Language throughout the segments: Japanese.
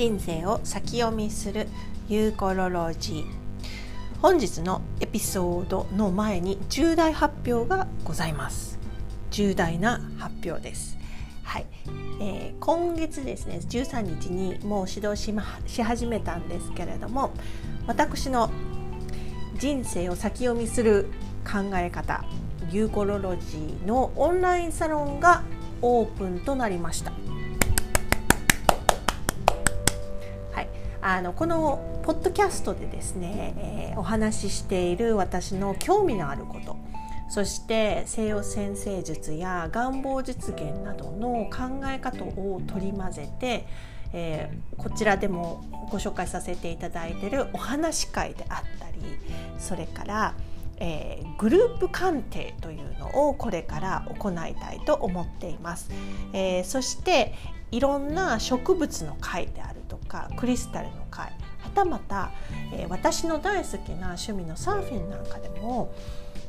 人生を先読みするユーコロロジー。本日のエピソードの前に重大発表がございます。重大な発表です。はい、えー、今月ですね13日にもう指導し,、ま、し始めたんですけれども私の人生を先読みする考え方ユーコロロジーのオンラインサロンがオープンとなりました。あのこのポッドキャストでですね、えー、お話ししている私の興味のあることそして西洋先生術や願望実現などの考え方を取り混ぜて、えー、こちらでもご紹介させていただいているお話会であったりそれからえー、グループ鑑定というのをこれから行いたいと思っています、えー、そしていろんな植物の会であるかクリスタルの会はたまた、えー、私の大好きな趣味のサーフィンなんかでも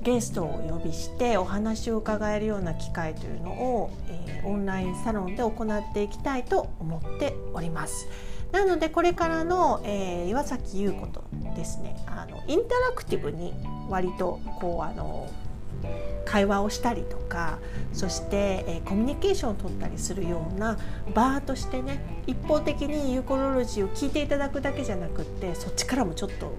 ゲストをお呼びしてお話を伺えるような機会というのを、えー、オンラインサロンで行っていきたいと思っております。なのでこれからの、えー、岩崎優子とですねあのインタラクティブに割とこうあの会話をしたりとかそして、え、コミュニケーションを取ったりするようなバーとしてね一方的にユーコロロジーを聞いていただくだけじゃなくってそっちからもちょっと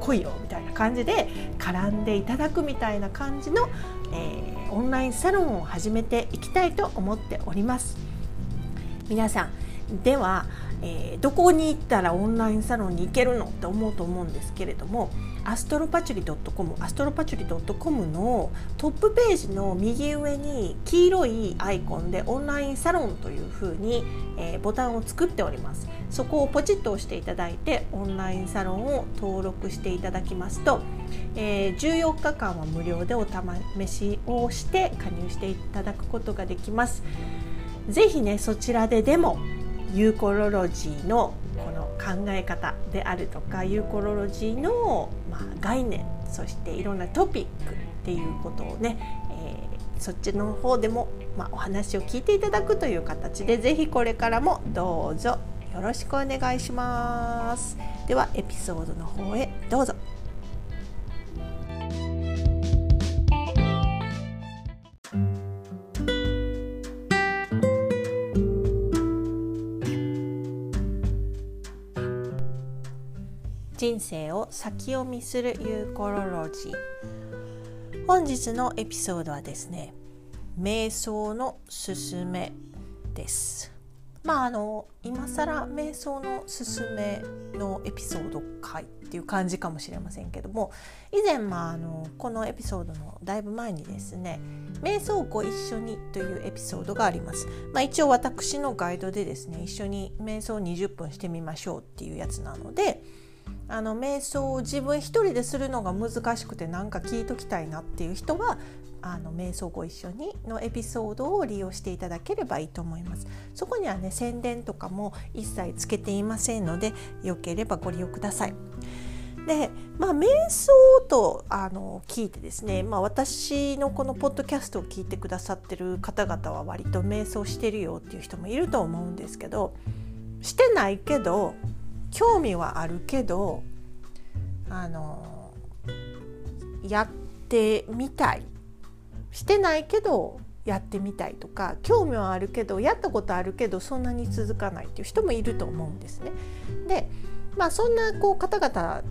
来いよみたいな感じで絡んでいただくみたいな感じの、えー、オンラインサロンを始めていきたいと思っております。皆さんではえー、どこに行ったらオンラインサロンに行けるのって思うと思うんですけれどもアストロパチュリ .com アストロパチュリ .com のトップページの右上に黄色いアイコンでオンラインサロンというふうに、えー、ボタンを作っております。そこをポチッと押していただいてオンラインサロンを登録していただきますと、えー、14日間は無料でお試しをして加入していただくことができます。ぜひねそちらででもユーコロロジーのこの考え方であるとかユーコロロジーの、ま、概念そしていろんなトピックっていうことをね、えー、そっちの方でも、ま、お話を聞いていただくという形で是非これからもどうぞよろしくお願いします。ではエピソードの方へどうぞ。人生を先読みするユーコロロジー本日のエピソードはですね瞑想のすすめですまああの今更瞑想のすすめのエピソード回っていう感じかもしれませんけども以前、まあ、あのこのエピソードのだいぶ前にですね「瞑想ご一緒に」というエピソードがあります。まあ、一応私のガイドでですね一緒に瞑想20分してみましょうっていうやつなのであの瞑想を自分一人でするのが難しくて何か聞いときたいなっていう人はあの瞑想ご一緒にのエピソードを利用していただければいいと思います。そこにはね宣伝とかも一切つけていませんのでよければご利用ください。でまあ瞑想とあの聞いてですね、まあ、私のこのポッドキャストを聞いてくださってる方々は割と瞑想してるよっていう人もいると思うんですけどしてないけど興味はあるけどあのやってみたいしてないけどやってみたいとか興味はあるけどやったことあるけどそんなに続かないっていう人もいると思うんですね。でまあそんなこう方々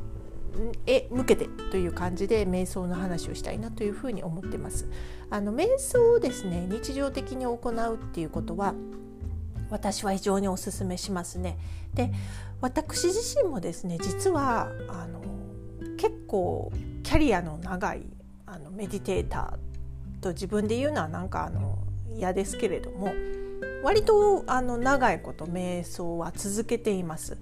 へ向けてという感じで瞑想の話をしたいなというふうに思ってます。あの瞑想をですね日常的に行うっていうことは私は非常におすめしますね。で私自身もですね実はあの結構キャリアの長いあのメディテーターと自分で言うのはなんかあの嫌ですけれども割とあの長いこと瞑想は続けています。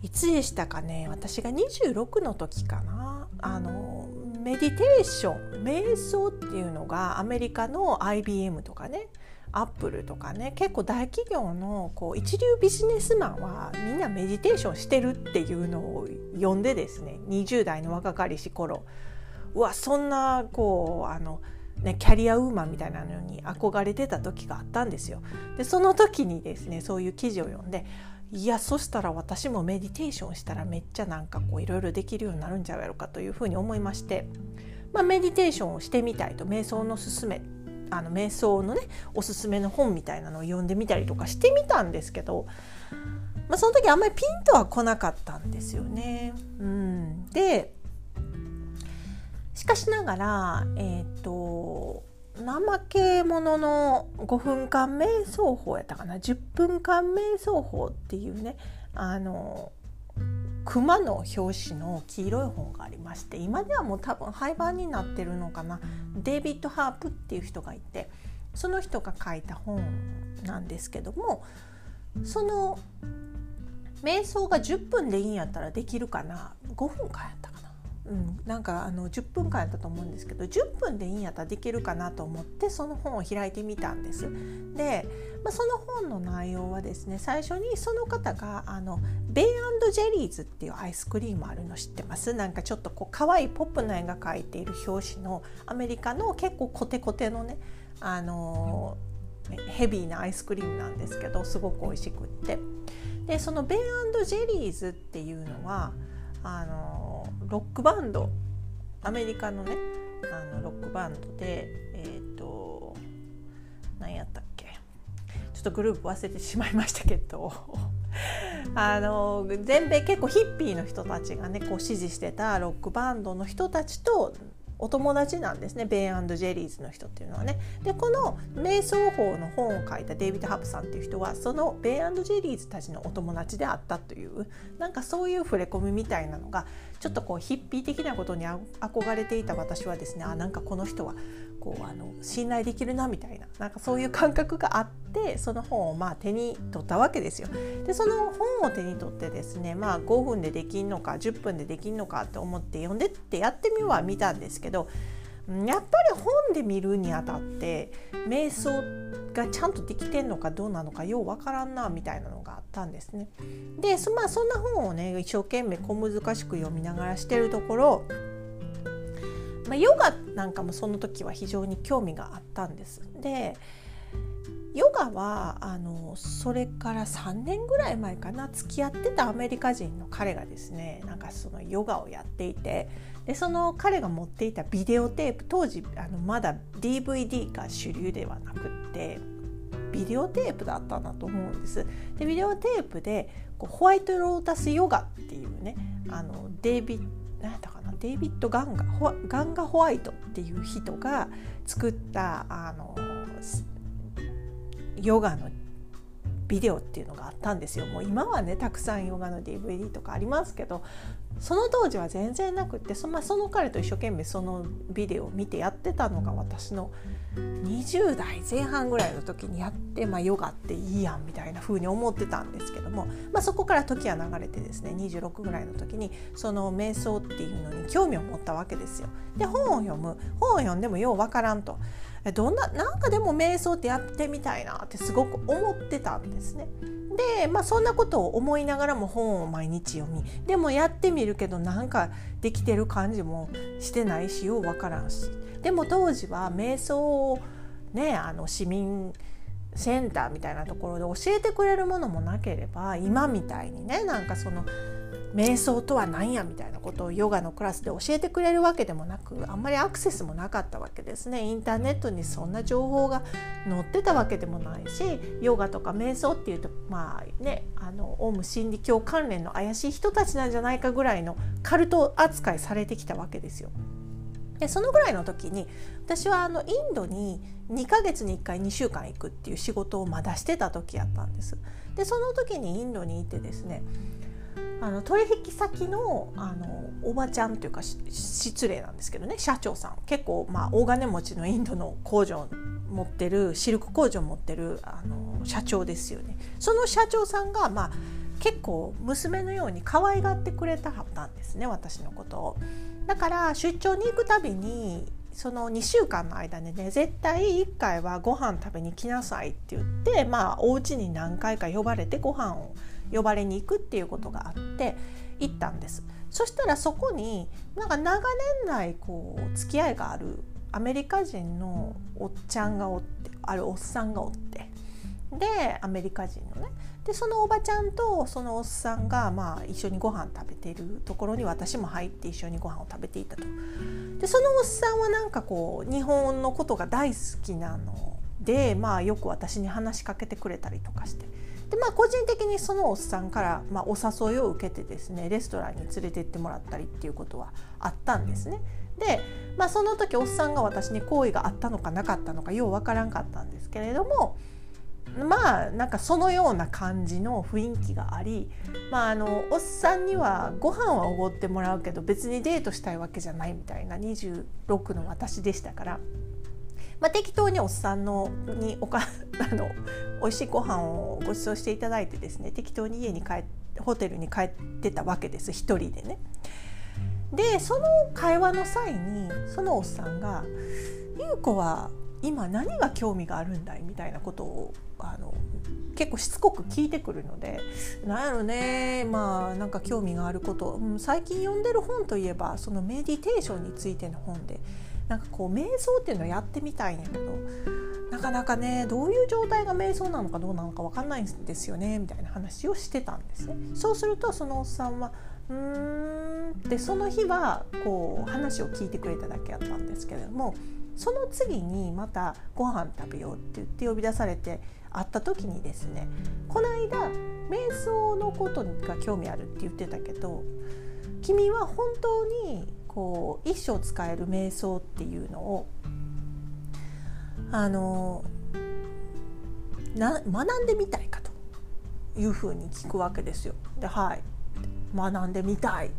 いつでしたかね私が26の時かなあのメディテーション瞑想っていうのがアメリカの IBM とかねアップルとかね結構大企業のこう一流ビジネスマンはみんなメディテーションしてるっていうのを読んでですね20代の若かりし頃うわそんなこうあのね、キャリアウーマンみたいなのに憧れてた時があったんですよ。でその時にですねそういう記事を読んでいやそしたら私もメディテーションしたらめっちゃなんかこういろいろできるようになるんじゃないかというふうに思いまして、まあ、メディテーションをしてみたいと瞑想のすすめあの瞑想のねおすすめの本みたいなのを読んでみたりとかしてみたんですけど、まあ、その時あんまりピンとは来なかったんですよね。うん、でしかしながら、えーと怠け者の5分間瞑想法やったかな？10分間瞑想法っていうねあの熊の表紙の黄色い本がありまして今ではもう多分廃盤になってるのかな。デイビッド・ハープっていう人がいてその人が書いた本なんですけどもその瞑想が10分でいいんやったらできるかな。5分間やったかな。うん、なんかあの10分間やったと思うんですけど10分でいいんやったらできるかなと思ってその本を開いてみたんです。で、まあ、その本の内容はですね最初にその方があのベイジェリーズっていうアイスクリームあるの知ってます？なんかちょっとこう可愛いポップな絵が描いている表紙のアメリカの結構コテコテのねあのヘビーなアイスクリームなんですけどすごく美味しくってでそのベイジェリーズっていうのはあのロックバンド。アメリカのねあのロックバンドでえっ、ー、と何やったっけ。ちょっとグループ忘れてしまいましたけど。あの全米結構ヒッピーの人たちがねこう支持してたロックバンドの人たちとお友達なんですねベイジェリーズの人っていうのはね。でこの瞑想法の本を書いたデイビッド・ハプさんっていう人はそのベイジェリーズたちのお友達であったというなんかそういう触れ込みみたいなのがちょっとこうヒッピー的なことに憧れていた私はですねあなんかこの人はこうあの信頼できるなみたいななんかそういう感覚があってその本をまあ手に取ったわけですよ。でその本を手に取ってですねまあ5分でできんのか10分でできんのかと思って読んでってやってみは見たんですけどやっぱり本で見るにあたって瞑想がちゃんとできてんのかどうなのかようわからんなみたいなのがあったんですね。でそ,、まあ、そんな本をね一生懸命小難しく読みながらしてるところまあ、ヨガなんかもその時は非常に興味があったんです。でヨガはあのそれから3年ぐらい前かな付き合ってたアメリカ人の彼がですねなんかそのヨガをやっていてでその彼が持っていたビデオテープ当時あのまだ DVD が主流ではなくってビデオテープだったんだと思うんです。でビデオテープでこうホワイトロータスヨガっていうねあのデイビッ何やったかな？デイビッド・ガンガガンガ・ホワイトっていう人が作ったあのヨガのビデオっていうのがあったんですよ。もう今はねたくさんヨガの DVD とかありますけどその当時は全然なくってそ,、まあ、その彼と一生懸命そのビデオを見てやってたのが私の20代前半ぐらいの時にやって、まあ、ヨガっていいやんみたいな風に思ってたんですけども、まあ、そこから時は流れてですね26ぐらいの時にその瞑想っていうのに興味を持ったわけですよ。で本を読む本を読んでもようわからんと。どんななんかでも瞑想ってやってみたいなってすごく思ってたんですね。で、まあ、そんなことを思いながらも本を毎日読みでもやってみるけどなんかできてる感じもしてないしようわからんしでも当時は瞑想をねあの市民センターみたいなところで教えてくれるものもなければ今みたいにねなんかその瞑想とは何やみたいなことをヨガのクラスで教えてくれるわけでもなくあんまりアクセスもなかったわけですねインターネットにそんな情報が載ってたわけでもないしヨガとか瞑想っていうとまあねあのオウム真理教関連の怪しい人たちなんじゃないかぐらいのカルト扱いされてきたわけですよ。でそのぐらいの時に私はあのインドに2ヶ月に1回2週間行くっていう仕事をまだしてた時やったんです。でその時にインドに行ってですねあの取引先のあのおばちゃんというか失礼なんですけどね社長さん結構、まあ、大金持ちのインドの工場持ってるシルク工場持ってるあの社長ですよね。その社長さんが、まあ、結構娘のように可愛がってくれたはったんですね私のことを。だから出張に行くたびにその2週間の間でね絶対1回はご飯食べに来なさいって言ってまあお家に何回か呼ばれてご飯を呼ばれに行くっていうことがあって行ったんですそしたらそこになんか長年来こう付き合いがあるアメリカ人のおっちゃんがおってあるおっさんがおってでアメリカ人のねでそのおばちゃんとそのおっさんが、まあ、一緒にご飯食べてるところに私も入って一緒にご飯を食べていたと。でそのおっさんはなんかこう日本のことが大好きなので、まあ、よく私に話しかけてくれたりとかして。でまあ、個人的にそのおっさんから、まあ、お誘いを受けてですねレストランに連れて行ってもらったりっていうことはあったんですね。で、まあ、その時おっさんが私に好意があったのかなかったのかようわからんかったんですけれどもまあなんかそのような感じの雰囲気があり、まあ、あのおっさんにはご飯はおごってもらうけど別にデートしたいわけじゃないみたいな26の私でしたから。まあ、適当におっさんのにおか あの美味しいご飯をご馳走していただいてですね適当に家に帰ホテルに帰ってたわけです一人でね。でその会話の際にそのおっさんが「優子は今何が興味があるんだい?」みたいなことをあの結構しつこく聞いてくるのでなんやろねまあなんか興味があること、うん、最近読んでる本といえばそのメディテーションについての本でなんかこう瞑想っていうのをやってみたいんやけどなかなかねどういう状態が瞑想なのかどうなのか分かんないんですよねみたいな話をしてたんですね。そうするとそのおっさんはうーんでその日はこう話を聞いてくれただけやったんですけれどもその次にまたご飯食べようって言って呼び出されて会った時にですねこの間瞑想のことが興味あるって言ってたけど君は本当にこう一生使える瞑想っていうのをあのな学んでみたいかというふうに聞くわけですよ。ではい学んでみたいって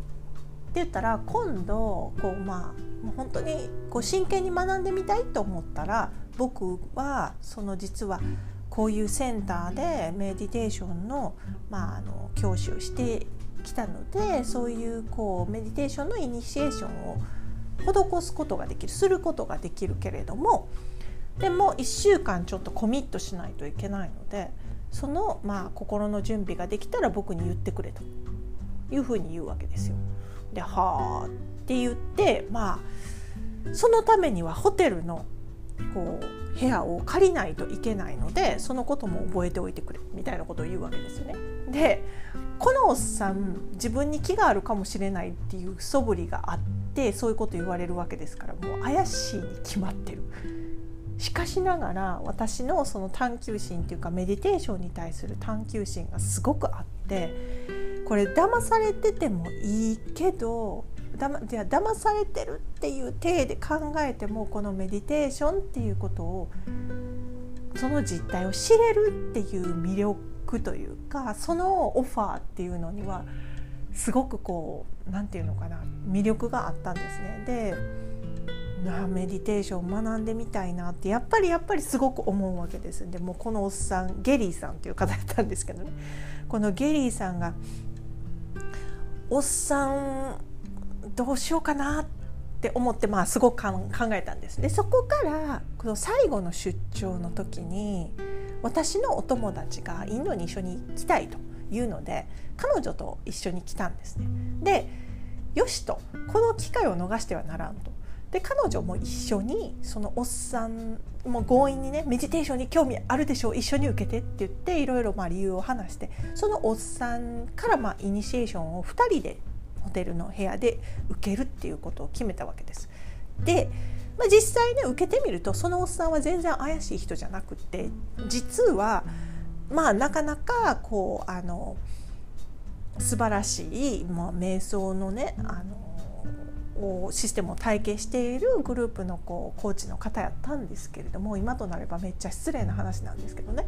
言ったら今度こうまあ本当にこう真剣に学んでみたいと思ったら僕はその実はこういうセンターでメディテーションの,、まあ、あの教師をしてきたのでそういうこうメディテーションのイニシエーションを施すことができるすることができるけれどもでも1週間ちょっとコミットしないといけないのでその、まあ、心の準備ができたら僕に言ってくれというふうに言うわけですよ。ではあって言ってまあそのためにはホテルのこう部屋を借りないといけないのでそのことも覚えておいてくれみたいなことを言うわけですよね。でこのおっさん自分に気があるかもしれないっていう素振りがあってそういうこと言われるわけですからもう怪しいに決まってる。しかしながら私のその探求心っていうかメディテーションに対する探求心がすごくあってこれ騙されててもいいけどだまじゃ騙されてるっていう体で考えてもこのメディテーションっていうことをその実態を知れるっていう魅力というかそのオファーっていうのにはすごくこう何て言うのかな魅力があったんですね。でメディテーション学んでみたいなってやっぱりやっぱりすごく思うわけです。でもこのおっさんゲリーさんっていう方だったんですけどね。このゲリーさんがおっさんどうしようかなって思ってまあすごく考えたんです。でそこからこの最後の出張の時に私のお友達がインドに一緒に来たいというので彼女と一緒に来たんですね。でよしとこの機会を逃してはならんと。で彼女も一緒にそのおっさんも強引にねメディテーションに興味あるでしょう一緒に受けてって言っていろいろ理由を話してそのおっさんからまあイニシエーションを2人でホテルの部屋で受けるっていうことを決めたわけです。で、まあ、実際ね受けてみるとそのおっさんは全然怪しい人じゃなくて実はまあなかなかこうあの素晴らしい、まあ、瞑想のねあのシステムを体系しているグループのこうコーチの方やったんですけれども今となればめっちゃ失礼な話なんですけどね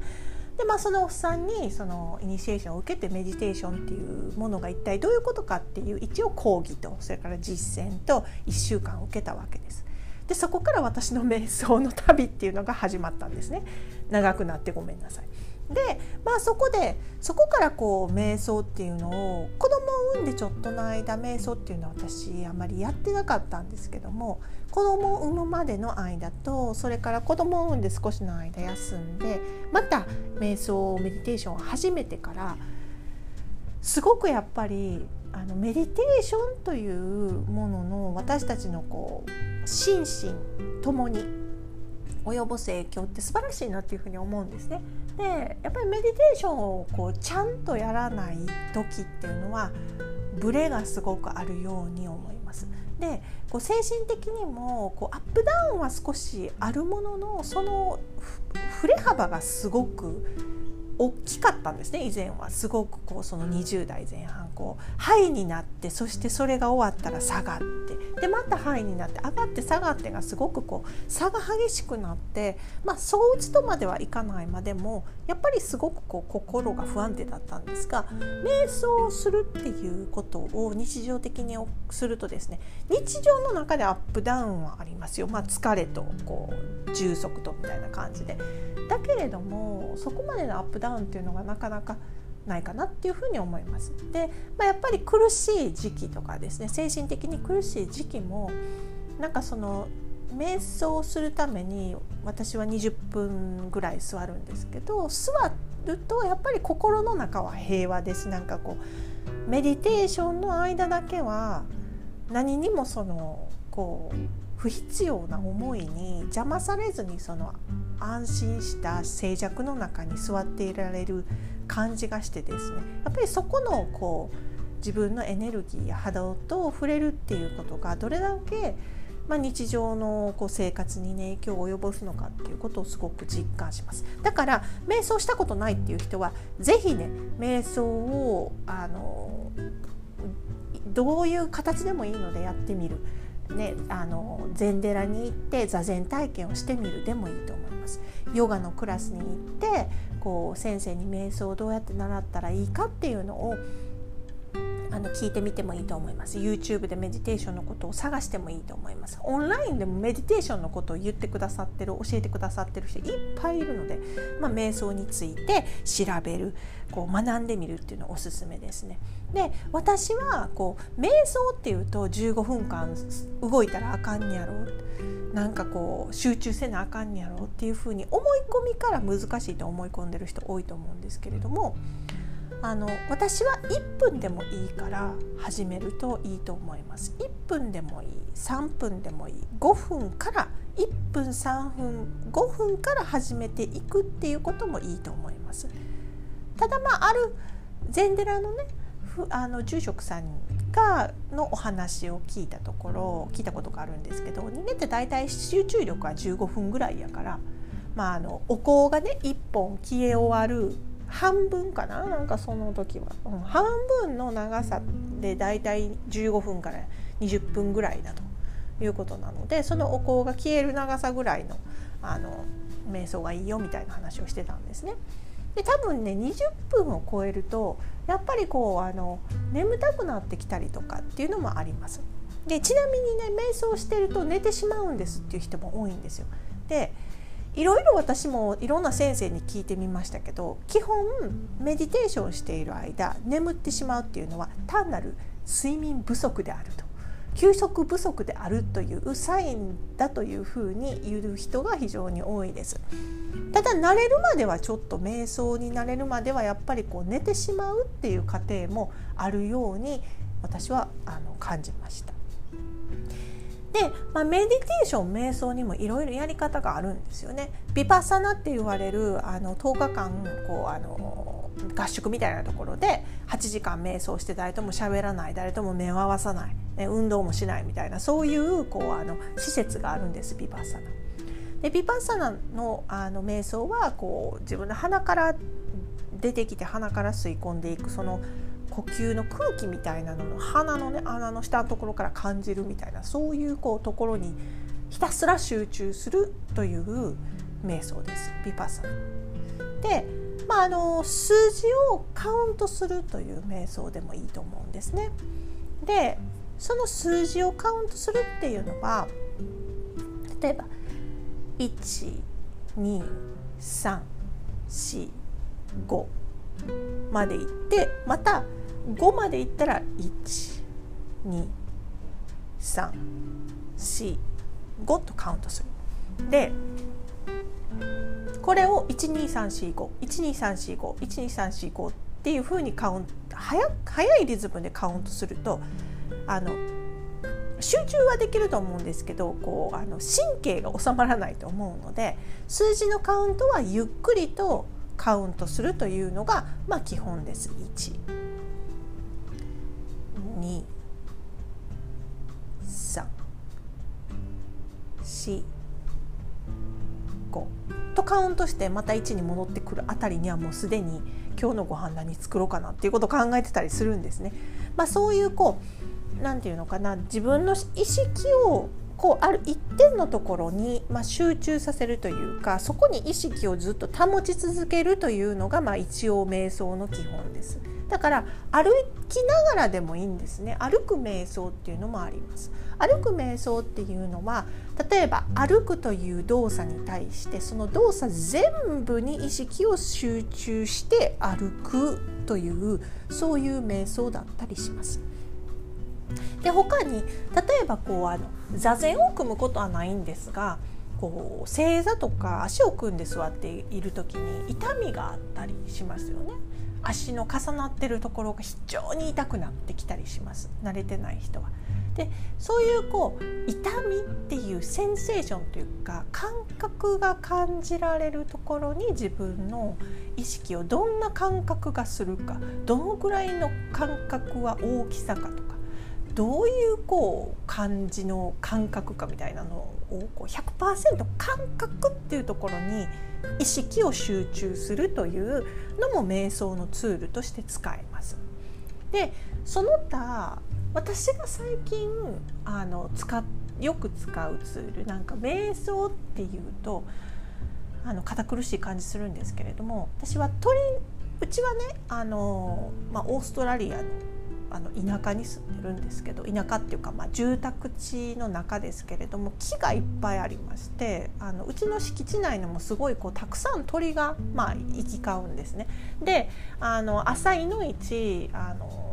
でまあそのおっさんにそのイニシエーションを受けてメディテーションっていうものが一体どういうことかっていう一応講義とそれから実践と1週間受けたわけです。でそこから私の瞑想の旅っていうのが始まったんですね長くなってごめんなさい。でまあそこでそこからこう瞑想っていうのを子供を産んでちょっとの間瞑想っていうのは私あまりやってなかったんですけども子供を産むまでの間とそれから子供を産んで少しの間休んでまた瞑想メディテーションを始めてからすごくやっぱりあのメディテーションというものの私たちのこう心身ともに及ぼす影響って素晴らしいなっていうふうに思うんですね。でやっぱりメディテーションをこうちゃんとやらない時っていうのはブレがすごくあるように思います。でこう精神的にもこうアップダウンは少しあるもののその振れ幅がすごく大きかったんですね以前はすごくこうその20代前半こうハイになってそしてそれが終わったら下がってでまたハイになって上がって下がってがすごくこう差が激しくなってまあそう打つとまではいかないまでもやっぱりすごくこう心が不安定だったんですが瞑想をするっていうことを日常的にするとですね日常の中でアップダウンはありますよ、まあ、疲れとこう充足とみたいな感じで。だけれどもそこまでのアップダウンっていうのがなかなかないかなっていうふに思います。で、まあ、やっぱり苦しい時期とかですね精神的に苦しい時期もなんかその瞑想するために私は20分ぐらい座るんですけど座るとやっぱり心の中は平和ですなんかこうメディテーションの間だけは何にもそのこう不必要な思いに邪魔されずにその安心した静寂の中に座っていられる感じがしてですねやっぱりそこのこう自分のエネルギーや肌と触れるっていうことがどれだけ、まあ、日常のこう生活に、ね、影響を及ぼすのかっていうことをすごく実感しますだから瞑想したことないっていう人は是非ね瞑想をあのどういう形でもいいのでやってみる。ね、あの禅寺に行って座禅体験をしてみるでもいいと思います。ヨガのクラスに行ってこう先生に瞑想をどうやって習ったらいいかっていうのをあの聞いてみてもいいと思います。YouTube でメディテーションのことを探してもいいと思います。オンラインでもメディテーションのことを言ってくださってる教えてくださってる人いっぱいいるので、まあ、瞑想について調べるこう学んでみるっていうのおすすめですね。で私はこう瞑想っていうと15分間動いたらあかんやろなんかこう集中せなあかんやろっていうふうに思い込みから難しいと思い込んでる人多いと思うんですけれどもあの私は1分でもいいから始めるといいと思います。1分でもいい3分でもいい5分から1分3分5分から始めていくっていうこともいいと思います。ただまあある禅寺のねあの住職さんがのお話を聞いたところ聞いたことがあるんですけど人間って大体集中力は15分ぐらいやから、まあ、あのお香がね1本消え終わる半分かな？なんかその時は、うん、半分の長さでだいたい15分から20分ぐらいだということなのでそのお香が消える長さぐらいのあの瞑想がいいよみたいな話をしてたんですね。で多分ね20分を超えるとやっぱりこうあの眠たくなってきたりとかっていうのもあります。でちなみにね瞑想してると寝てしまうんですっていう人も多いんですよ。でいろいろ私もいろんな先生に聞いてみましたけど基本メディテーションしている間眠ってしまうっていうのは単なる睡眠不足であると休息不足であるというサインだというふうに言う人が非常に多いです。ただ慣れるまではちょっと瞑想になれるまではやっぱりこう寝てしまうっていう過程もあるように私はあの感じました。で、まあ、メディテーション瞑想にもいろいろやり方があるんですよね。ビパッサナって言われるあの10日間こうあの合宿みたいなところで8時間瞑想して誰とも喋らない誰とも目を合わさない、ね、運動もしないみたいなそういうこうあの施設があるんですビパッサナ。でビパッサナのあの瞑想はこう自分の鼻から出てきて鼻から吸い込んでいくその呼吸の空気みたいなのの鼻のね穴の下のところから感じるみたいなそういうこうところにひたすら集中するという瞑想ですビパッサナ。で、まあ、あの数字をカウントするという瞑想でもいいと思うんですね。でその数字をカウントするっていうのは例えば12345までいってまた5までいったら12345とカウントする。でこれを123451234512345っていうふうにカウント早早いリズムでカウントするとあの集中はできると思うんですけどこうあの神経が収まらないと思うので数字のカウントはゆっくりとカウントするというのが、まあ、基本です。1 2 3 4 5とカウントしてまた1に戻ってくるあたりにはもうすでに今日のご飯何作ろうかなっていうことを考えてたりするんですね。まあ、そういうこうなんていうのかな自分の意識をこうある一点のところに、まあ、集中させるというかそこに意識をずっと保ち続けるというのが、まあ、一応瞑想の基本です。だから歩きながらでもいいんですね。歩く瞑想っていうのもあります。歩く瞑想っていうのは例えば歩くという動作に対してその動作全部に意識を集中して歩くというそういう瞑想だったりします。で他に例えばこうあの座禅を組むことはないんですがこう正座とか足を組んで座っている時に痛みがあったりしますよね。足の重なってるところが非常に痛くなってきたりします慣れてない人は。でそういうこう痛みっていうセンセーションというか感覚が感じられるところに自分の意識をどんな感覚がするかどのぐらいの感覚は大きさかとかどういうこう感じの感覚かみたいなのをこう100%感覚っていうところに意識を集中するというのも瞑想のツールとして使えます。でその他私が最近あの使よく使うツールなんか瞑想っていうとあの堅苦しい感じするんですけれども私は鳥うちはねあの、まあ、オーストラリアのあの田舎に住んでるんですけど田舎っていうか、まあ、住宅地の中ですけれども木がいっぱいありましてあのうちの敷地内のもすごいこうたくさん鳥が、まあ、行き交うんですね。であの朝いの市あの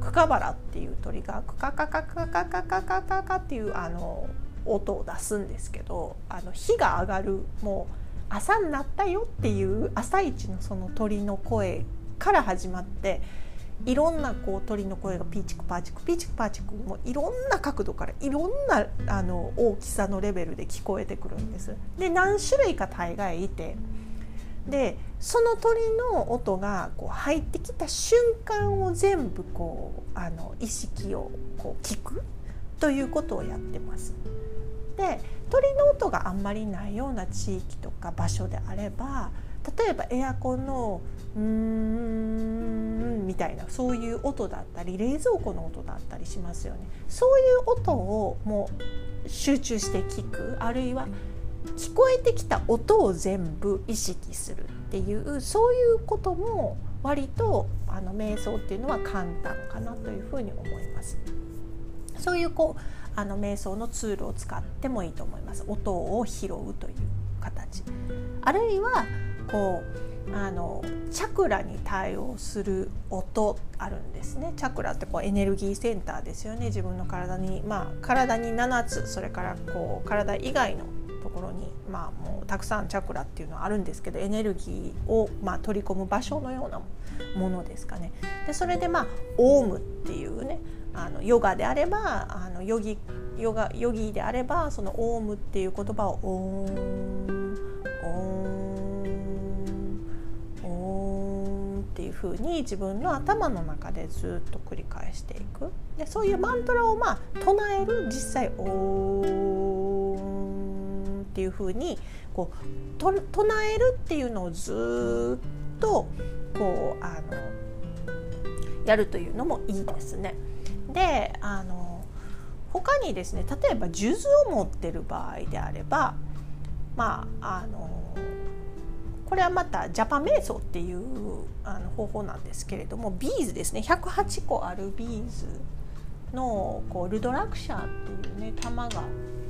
クカバラっていう鳥がクカカカカカカカカカカっていうあの音を出すんですけどあの日が上がるもう朝になったよっていう朝一のその鳥の声から始まっていろんなこう鳥の声がピーチクパーチクピーチクパーチクもいろんな角度からいろんなあの大きさのレベルで聞こえてくるんです。で何種類か大概いてでその鳥の音がこう入ってきた瞬間を全部こうあの意識をこう聞くということをやってます。で鳥の音があんまりないような地域とか場所であれば例えばエアコンの「うーん」みたいなそういう音だったり冷蔵庫の音だったりしますよね。そういう音をもう集中して聞くあるいは聞こえてきた音を全部意識するっていうそういうことも割とあの瞑想っていうのは簡単かなというふうに思います。そういうこうあの瞑想のツールを使ってもいいと思います。音を拾うという形。あるいはこうあのチャクラに対応する音あるんですねチャクラってこうエネルギーセンターですよね自分の体にまあ体に7つそれからこう体以外のところにまあもうたくさんチャクラっていうのはあるんですけどエネルギーをまあ取り込む場所のようなものですかね。でそれでまあオウムっていうねあのヨガであればあのヨギヨガヨギであればそのオウムっていう言葉をオーンオーンっていうに自分の頭の中でずっと繰り返していくでそういうマントラをまあ唱える実際「おーん」っていう風にこうと唱えるっていうのをずっとこうあのやるというのもいいですね。であの他にですね例えば数珠を持ってる場合であればまああのこれはまたジャパ瞑想っていうあの方法なんですけれどもビーズですね。108個あるビーズのこうルドラクシャーっていうね玉が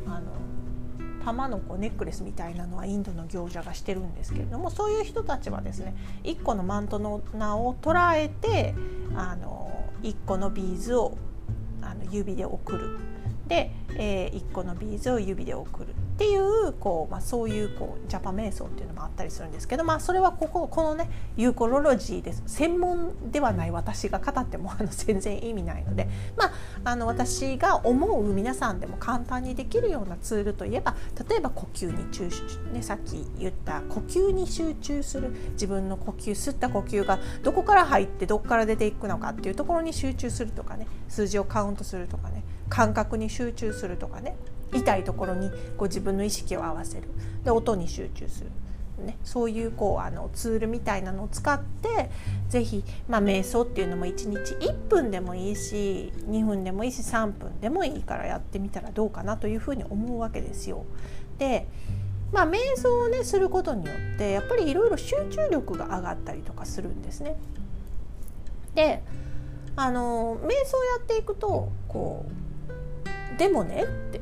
あの玉のこうネックレスみたいなのはインドの行者がしてるんですけれどもそういう人たちはですね1個のマントの名を捉えてあの1個のビーズをあの指で送る。で、えー、1個のビーズを指で送る。っていうこう、まあ、そういうこうジャパ瞑想っていうのもあったりするんですけど、まあ、それはこここのねユーコロロジーです。専門ではない私が語ってもあの全然意味ないので、まあ、あの私が思う皆さんでも簡単にできるようなツールといえば例えば呼吸に注ね、さっき言った呼吸に集中する自分の呼吸吸った呼吸がどこから入ってどこから出ていくのかっていうところに集中するとかね数字をカウントするとかね感覚に集中するとかね痛いところにこう自分の意識を合わせるで音に集中する。ね、そういうこうあのツールみたいなのを使って是非、まあ、瞑想っていうのも1日1分でもいいし2分でもいいし3分でもいいからやってみたらどうかなというふうに思うわけですよ。でまあ、瞑想をねすることによってやっぱりいろいろ集中力が上がったりとかするんですね。であの瞑想やっていくとこうでもねって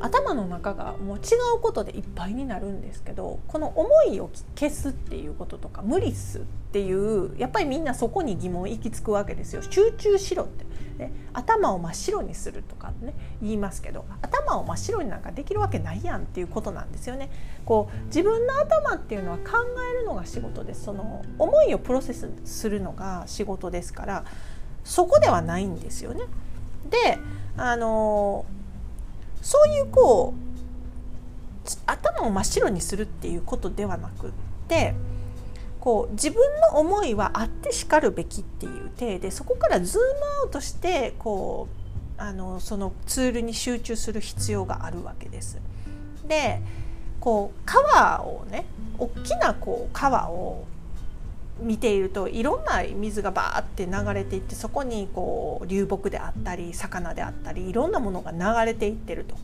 頭の中がもう違うことでいっぱいになるんですけどこの思いを消すっていうこととか無理すっていうやっぱりみんなそこに疑問行き着くわけですよ集中しろって、ね、頭を真っ白にするとかね言いますけど頭を真っ白になんかできるわけないやんっていうことなんですよね。こう自分の頭っていうのは考えるのが仕事ですその思いをプロセスするのが仕事ですからそこではないんですよね。であのそういうこう頭を真っ白にするっていうことではなくってこう自分の思いはあってしかるべきっていう体でそこからズームアウトしてこうあのそのツールに集中する必要があるわけです。でこう川をね大きなこう川を見ているといろんな水がバーって流れていってそこにこう流木であったり魚であったりいろんなものが流れていってると。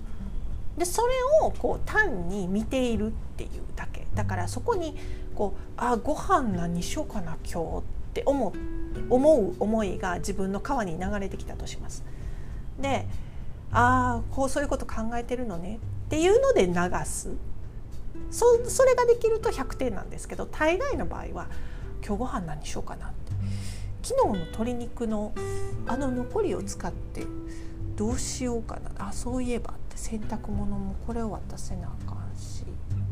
でそれをこう単に見ているっていうだけだからそこにこうあご飯何しようかな今日って思思う思いが自分の川に流れてきたとします。でああこうそういうこと考えてるのねっていうので流すそそれができると100点なんですけど大概の場合は今日ご飯何しようかなって。昨日の鶏肉のあの残りを使ってどうしようかな。あそういえばって洗濯物もこれを渡せなあかんし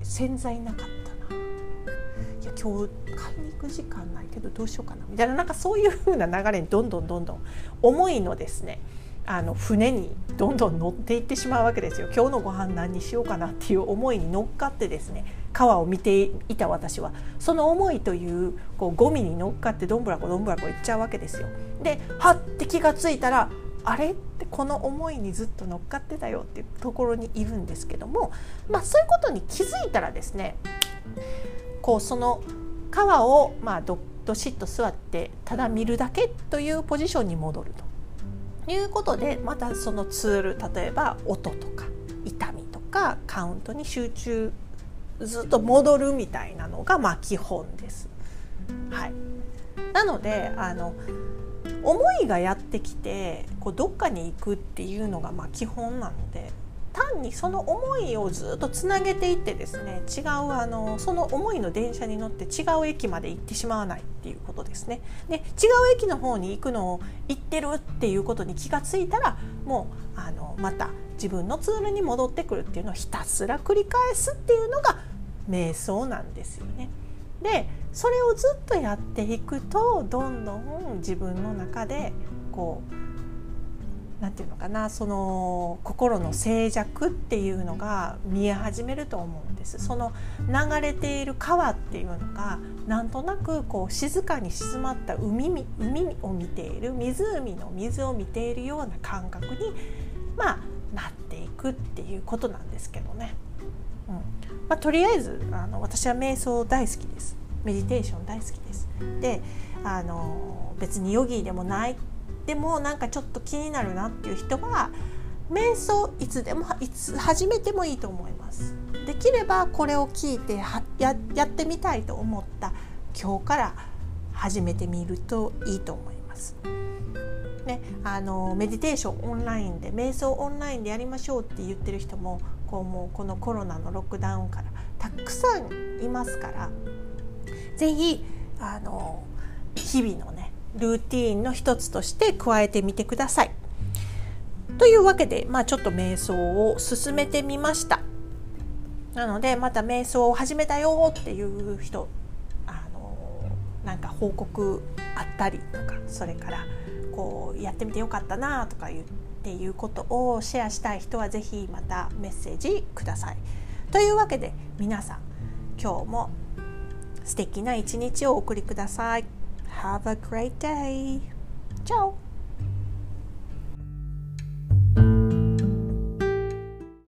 洗剤なかったな。いや今日買いに行く時間ないけどどうしようかな。みたいななんかそういう風な流れにどんどんどんどん思いのですね。あの船にどんどん乗っていってしまうわけですよ今日のご飯何にしようかなっていう思いに乗っかってですね川を見ていた私はその思いというこうゴミに乗っかってどんぶらこどんぶらこいっちゃうわけですよ。ではって気が付いたらあれ？ってこの思いにずっと乗っかってたよっていうところにいるんですけども、まあ、そういうことに気づいたらですねこうその川をまあどどしっと座ってただ見るだけというポジションに戻ると。いうことでまたそのツール例えば音とか痛みとかカウントに集中ずっと戻るみたいなのがまあ基本です。はい、なのであの思いがやってきてこうどっかに行くっていうのがまあ基本なので単にその思いをずっとつなげていってですね違うあのその思いの電車に乗って違う駅まで行ってしまわないっていうことですね。で違う駅の方に行くのを行ってるっていうことに気がついたらもうあのまた自分のツールに戻ってくるっていうのをひたすら繰り返すっていうのが瞑想なんですよね。でそれをずっとやっていくとどんどん自分の中でこう何て言うのかなその心の静寂っていうのが見え始めると思うんですその流れている川っていうのがなんとなくこう静かに静まった海海を見ている湖の水を見ているような感覚にまあなっていくっていうことなんですけどね。うんまあ、とりあえずあの私は瞑想大好きですメディテーション大好きです。であの別にヨギでもないでもなんかちょっと気になるなっていう人は瞑想いつでもいつ始めてもいいと思います。できればこれを聞いてややってみたいと思った今日から始めてみるといいと思います。ね、あのメディテーションオンラインで瞑想オンラインでやりましょうって言ってる人もこうもうこのコロナのロックダウンからたくさんいますから是非あの日々のねルーティーンの一つとして加えてみてください。というわけで、まあ、ちょっと瞑想を進めてみました。なのでまた瞑想を始めたよっていう人あのなんか報告あったりとかそれからこうやってみてよかったなとか言っていうことをシェアしたい人はぜひまたメッセージください。というわけで皆さん今日も素敵な一日をお送りください。Have a great day! Ciao!